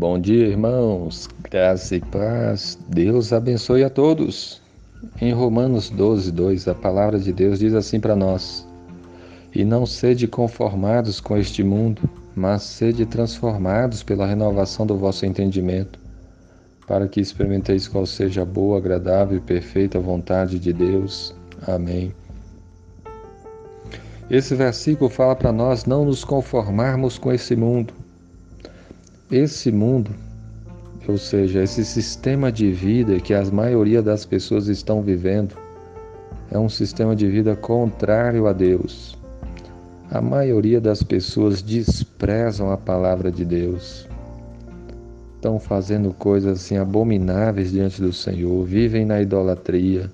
Bom dia, irmãos. Graça e paz. Deus abençoe a todos. Em Romanos 12, 2, a palavra de Deus diz assim para nós: E não sede conformados com este mundo, mas sede transformados pela renovação do vosso entendimento, para que experimenteis qual seja a boa, agradável e perfeita vontade de Deus. Amém. Esse versículo fala para nós não nos conformarmos com esse mundo, esse mundo, ou seja, esse sistema de vida que a maioria das pessoas estão vivendo, é um sistema de vida contrário a Deus. A maioria das pessoas desprezam a palavra de Deus. Estão fazendo coisas assim abomináveis diante do Senhor, vivem na idolatria,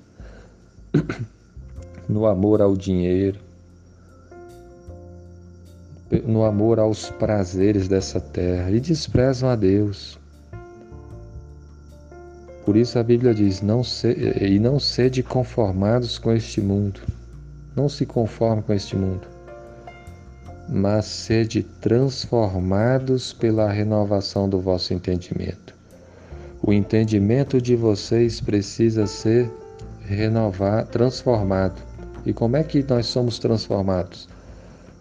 no amor ao dinheiro, no amor aos prazeres dessa terra e desprezam a Deus. Por isso a Bíblia diz: não se, e não sede conformados com este mundo. Não se conforme com este mundo, mas sede transformados pela renovação do vosso entendimento. O entendimento de vocês precisa ser renovado, transformado. E como é que nós somos transformados?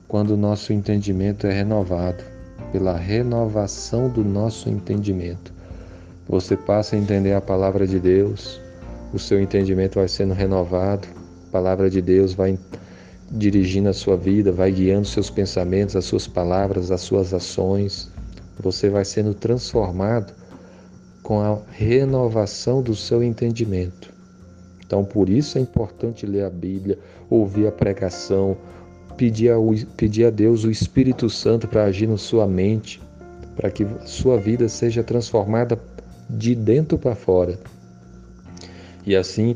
Quando nosso entendimento é renovado, pela renovação do nosso entendimento. Você passa a entender a palavra de Deus, o seu entendimento vai sendo renovado, a palavra de Deus vai dirigindo a sua vida, vai guiando seus pensamentos, as suas palavras, as suas ações. Você vai sendo transformado com a renovação do seu entendimento. Então, por isso é importante ler a Bíblia, ouvir a pregação, pedir a, pedir a Deus o Espírito Santo para agir na sua mente, para que sua vida seja transformada de dentro para fora. E assim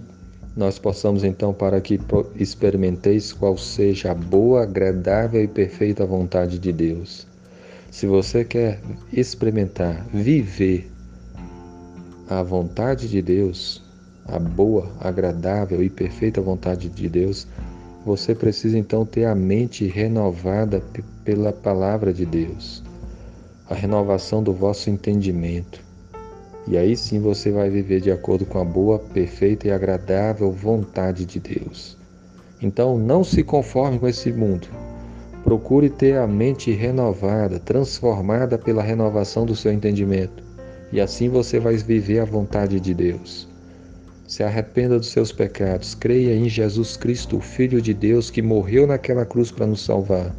nós possamos então para que experimenteis qual seja a boa, agradável e perfeita vontade de Deus. Se você quer experimentar, viver a vontade de Deus, a boa, agradável e perfeita vontade de Deus, você precisa então ter a mente renovada pela palavra de Deus, a renovação do vosso entendimento. E aí sim você vai viver de acordo com a boa, perfeita e agradável vontade de Deus. Então não se conforme com esse mundo. Procure ter a mente renovada, transformada pela renovação do seu entendimento. E assim você vai viver a vontade de Deus. Se arrependa dos seus pecados, creia em Jesus Cristo, o Filho de Deus que morreu naquela cruz para nos salvar.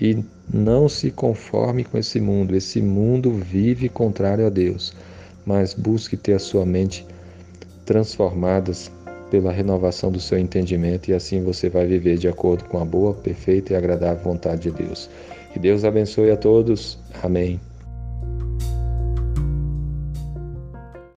E não se conforme com esse mundo. Esse mundo vive contrário a Deus, mas busque ter a sua mente transformadas pela renovação do seu entendimento e assim você vai viver de acordo com a boa, perfeita e agradável vontade de Deus. Que Deus abençoe a todos. Amém.